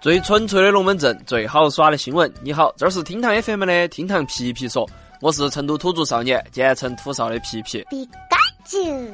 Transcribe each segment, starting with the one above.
最纯粹的龙门阵，最好耍的新闻。你好，这是厅堂 FM 的厅堂皮皮说，我是成都土著少年，简称土少的皮皮。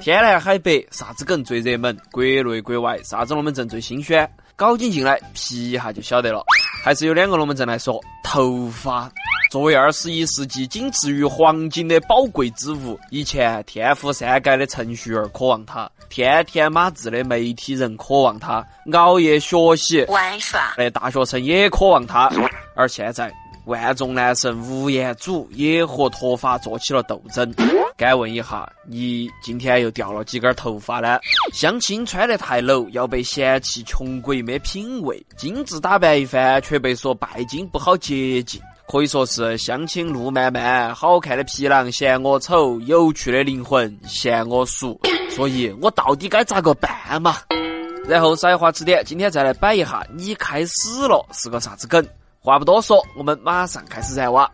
天南海北，啥子梗最热门？国内国外，啥子龙门阵最新鲜？搞紧进来，皮一下就晓得了。还是有两个龙门阵来说，头发。作为二十一世纪仅次于黄金的宝贵之物，以前天赋三改的程序员渴望它，天天码字的媒体人渴望它，熬夜学习玩耍的大学生也渴望它，而现在万众男神吴彦祖也和脱发做起了斗争。敢问一下，你今天又掉了几根头发呢？相亲穿得太露，要被嫌弃穷鬼没品味；精致打扮一番，却被说拜金不好接近。可以说是相亲路漫漫，好看的皮囊嫌我丑，有趣的灵魂嫌我俗，所以我到底该咋个办嘛？然后少一话迟点，今天再来摆一下，你开始了是个啥子梗？话不多说，我们马上开始燃哇！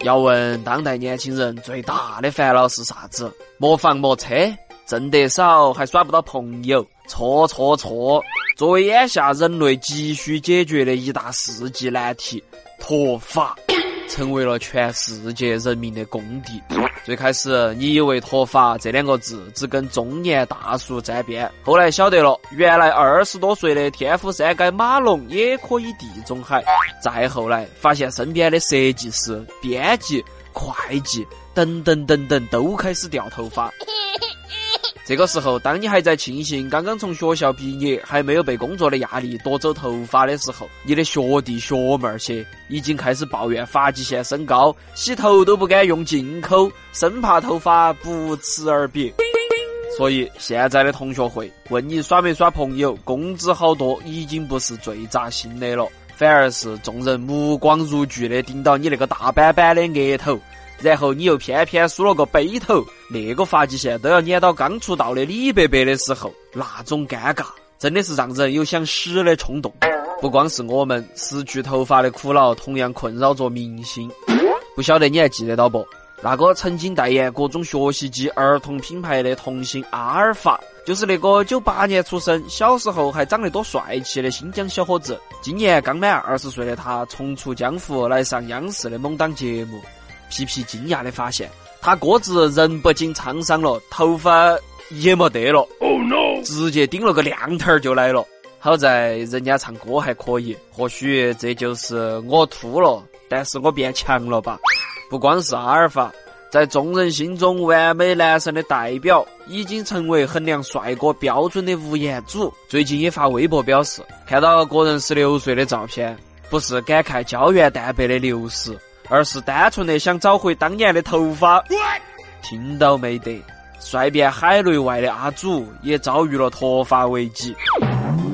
要问当代年轻人最大的烦恼是啥子？没房没车，挣得少还耍不到朋友，错错错！作为眼下人类急需解决的一大世纪难题，脱发成为了全世界人民的公敌。最开始，你以为脱发这两个字只跟中年大叔沾边，后来晓得了，原来二十多岁的天府山街马龙也可以地中海。再后来，发现身边的设计师、编辑、会计等等等等都开始掉头发。这个时候，当你还在庆幸刚刚从学校毕业，还没有被工作的压力夺走头发的时候，你的学弟学妹儿些已经开始抱怨发际线升高，洗头都不敢用进口，生怕头发不辞而别。所以，现在的同学会问你耍没耍朋友，工资好多，已经不是最扎心的了，反而是众人目光如炬的盯到你那个大板板的额头。然后你又偏偏梳了个背头，那个发际线都要撵到刚出道的李伯伯的时候，那种尴尬真的是让人有想死的冲动。不光是我们失去头发的苦恼，同样困扰着明星。不晓得你还记得到不？那个曾经代言各种学习机儿童品牌的童星阿尔法，就是那个九八年出生、小时候还长得多帅气的新疆小伙子。今年刚满二十岁的他，重出江湖来上央视的某档节目。皮皮惊讶的发现，他哥子人不仅沧桑了，头发也没得了。Oh no！直接顶了个亮头儿就来了。好在人家唱歌还可以，或许这就是我秃了，但是我变强了吧。不光是阿尔法，在众人心中完美男神的代表，已经成为衡量帅哥标准的吴彦祖。最近也发微博表示，看到个人十六岁的照片，不是感慨胶原蛋白的流失。而是单纯的想找回当年的头发，听到没得？帅遍海内外的阿祖也遭遇了脱发危机。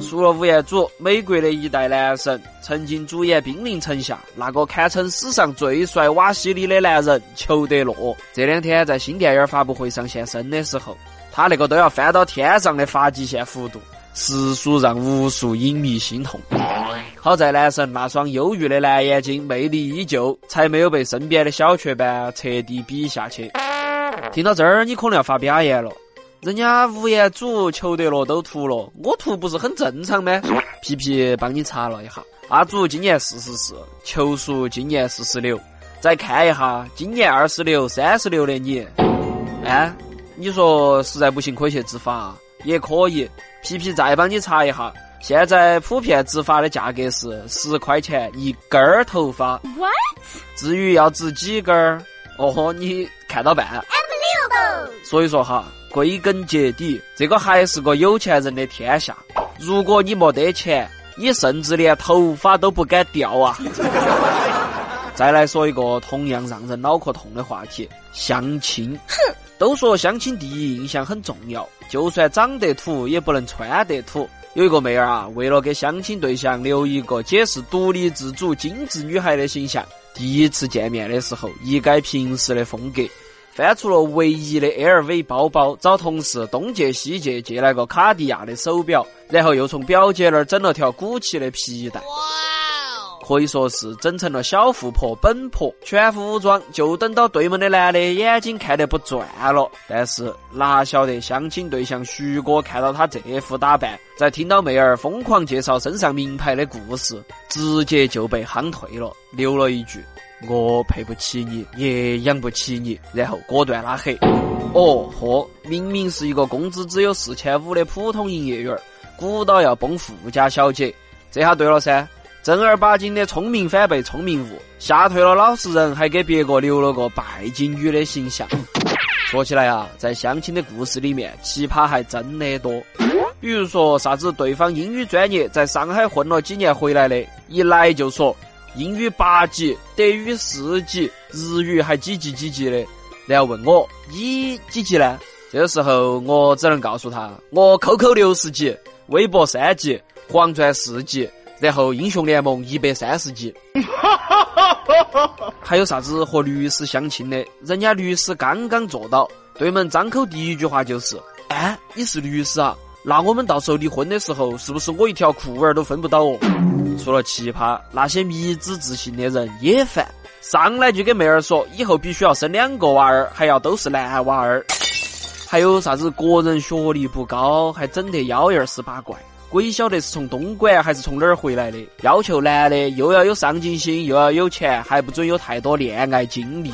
除了吴彦祖，美国的一代男神，曾经主演《兵临城下》，那个堪称史上最帅瓦西里的男人裘德洛，这两天在新电影发布会上现身的时候，他那个都要翻到天上的发际线幅度，实属让无数影迷心痛。好在男神那双忧郁的蓝眼睛魅力依旧，才没有被身边的小雀斑彻底比下去。听到这儿，你可能要发表言了。人家吴彦祖、裘德洛都涂了，我涂不是很正常吗？皮皮帮你查了一下，阿祖今年四十四，裘叔今年四十六。再看一下今年二十六、三十六的你，哎，你说实在不行可以去植发，也可以。皮皮再帮你查一下。现在普遍植发的价格是十块钱一根儿头发。What？至于要植几根儿，哦，你看到办。所以说哈，归根结底，这个还是个有钱人的天下。如果你没得钱，你甚至连头发都不敢掉啊！再来说一个同样让人脑壳痛的话题：相亲。哼，都说相亲第一印象很重要，就算长得土，也不能穿得土。有一个妹儿啊，为了给相亲对象留一个解释独立自主、精致女孩的形象，第一次见面的时候一改平时的风格，翻出了唯一的 LV 包包，找同事东借西借借来个卡地亚的手表，然后又从表姐那儿整了条古奇的皮带。可以说是整成了小富婆本婆，全副武装，就等到对门的男的眼睛看得不转了。但是哪晓得相亲对象徐哥看到他这副打扮，在听到妹儿疯狂介绍身上名牌的故事，直接就被夯退了，留了一句：“我配不起你，也养不起你。”然后果断拉黑。哦豁，明明是一个工资只有四千五的普通营业员，鼓捣要崩富家小姐，这下对了噻。正儿八经的聪明反被聪明误，吓退了老实人，还给别个留了个拜金女的形象。说起来啊，在相亲的故事里面，奇葩还真的多。比如说啥子对方英语专业，在上海混了几年回来的，一来就说英语八级，德语四级，日语还几级几级的，然后问我你几级呢？这个时候我只能告诉他，我 QQ 六十级，微博三级，黄钻四级。然后英雄联盟一百三十级，还有啥子和律师相亲的？人家律师刚刚做到，对门张口第一句话就是：“哎，你是律师啊？那我们到时候离婚的时候，是不是我一条裤儿都分不到哦？”除了奇葩，那些迷之自信的人也烦，上来就给妹儿说以后必须要生两个娃儿，还要都是男娃儿。还有啥子个人学历不高，还整得幺二十八怪。鬼晓得是从东莞还是从哪儿回来的？要求男的又要有上进心，又要有钱，还不准有太多恋爱经历。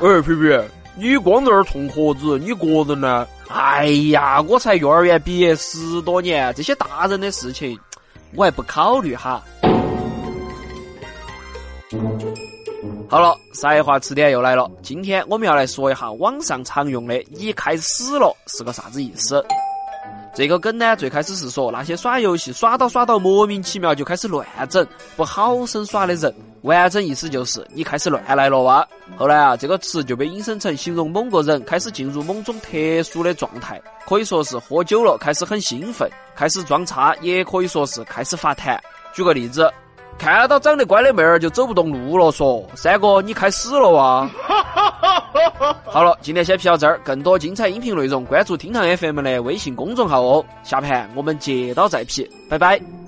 哎，皮皮，你光在那儿冲盒子，你个人呢？哎呀，我才幼儿园毕业十多年，这些大人的事情我还不考虑哈。好了，才华词典又来了。今天我们要来说一下网上常用的“你开始了”是个啥子意思。这个梗呢，最开始是说那些耍游戏耍到耍到莫名其妙就开始乱整、不好生耍的人。完整意思就是你开始乱来了哇。后来啊，这个词就被引申成形容某个人开始进入某种特殊的状态，可以说是喝酒了开始很兴奋，开始装叉，也可以说是开始发痰。举个例子。看到长得乖的妹儿就走不动路了，说三哥你开始了哇！好了，今天先皮到这儿，更多精彩音频内容关注厅堂 FM 的微信公众号哦。下盘我们接到再皮，拜拜。